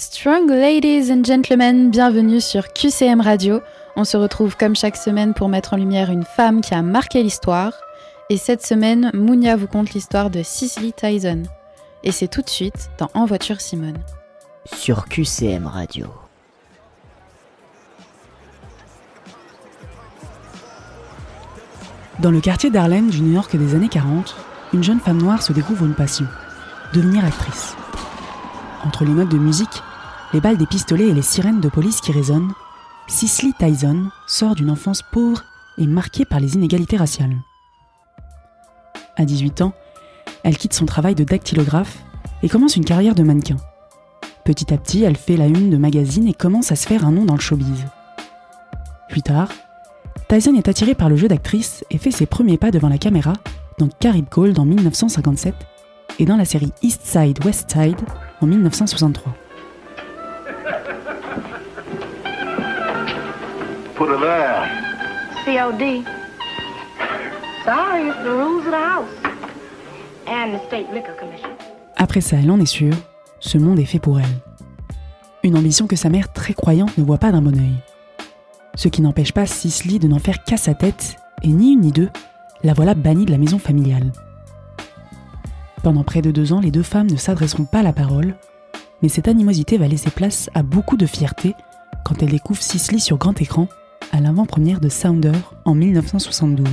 Strong ladies and gentlemen, bienvenue sur QCM Radio. On se retrouve comme chaque semaine pour mettre en lumière une femme qui a marqué l'histoire. Et cette semaine, Mounia vous conte l'histoire de Cicely Tyson. Et c'est tout de suite dans En voiture Simone. Sur QCM Radio. Dans le quartier d'Harlem du New York des années 40, une jeune femme noire se découvre une passion, devenir actrice. Entre les notes de musique, les balles des pistolets et les sirènes de police qui résonnent, Cicely Tyson sort d'une enfance pauvre et marquée par les inégalités raciales. À 18 ans, elle quitte son travail de dactylographe et commence une carrière de mannequin. Petit à petit, elle fait la une de magazines et commence à se faire un nom dans le showbiz. Plus tard, Tyson est attirée par le jeu d'actrice et fait ses premiers pas devant la caméra dans Carib Gold en 1957 et dans la série East Side West Side en 1963. Put her there. COD. Sorry, it's the rules of the house. And the State Liquor Commission. Après ça, elle en est sûre, ce monde est fait pour elle. Une ambition que sa mère très croyante ne voit pas d'un bon œil. Ce qui n'empêche pas Cicely de n'en faire qu'à sa tête, et ni une ni deux, la voilà bannie de la maison familiale. Pendant près de deux ans, les deux femmes ne s'adresseront pas la parole, mais cette animosité va laisser place à beaucoup de fierté quand elle découvre Cicely sur grand écran à l'avant-première de Sounder en 1972,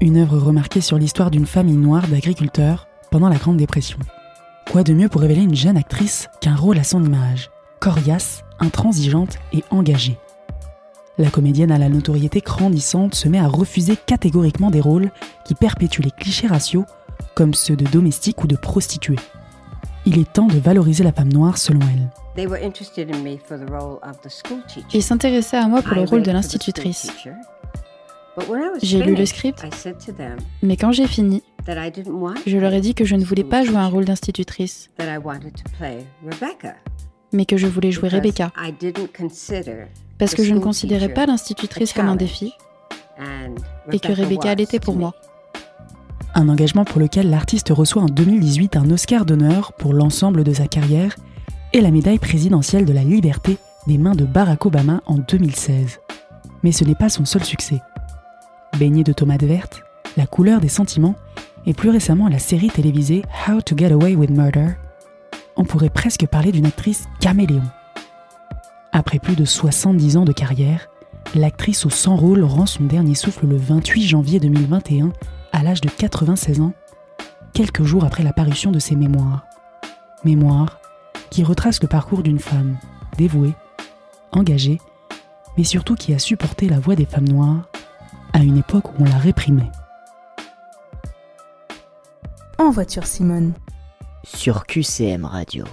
une œuvre remarquée sur l'histoire d'une famille noire d'agriculteurs pendant la Grande Dépression. Quoi de mieux pour révéler une jeune actrice qu'un rôle à son image, coriace, intransigeante et engagée? La comédienne à la notoriété grandissante se met à refuser catégoriquement des rôles qui perpétuent les clichés raciaux comme ceux de domestique ou de prostituée. Il est temps de valoriser la femme noire selon elle. Ils s'intéressaient à moi pour le rôle de l'institutrice. J'ai lu le script, mais quand j'ai fini, je leur ai dit que je ne voulais pas jouer un rôle d'institutrice, mais que je voulais jouer Rebecca, parce que je ne considérais pas l'institutrice comme un défi, et que Rebecca l'était pour moi. Un engagement pour lequel l'artiste reçoit en 2018 un Oscar d'honneur pour l'ensemble de sa carrière et la médaille présidentielle de la liberté des mains de Barack Obama en 2016. Mais ce n'est pas son seul succès. Baignée de tomates vertes, la couleur des sentiments et plus récemment la série télévisée How to Get Away with Murder, on pourrait presque parler d'une actrice caméléon. Après plus de 70 ans de carrière, l'actrice au 100 rôle rend son dernier souffle le 28 janvier 2021 à l'âge de 96 ans, quelques jours après la parution de ses mémoires. Mémoires qui retracent le parcours d'une femme dévouée, engagée, mais surtout qui a supporté la voix des femmes noires à une époque où on la réprimait. En voiture Simone. Sur QCM Radio.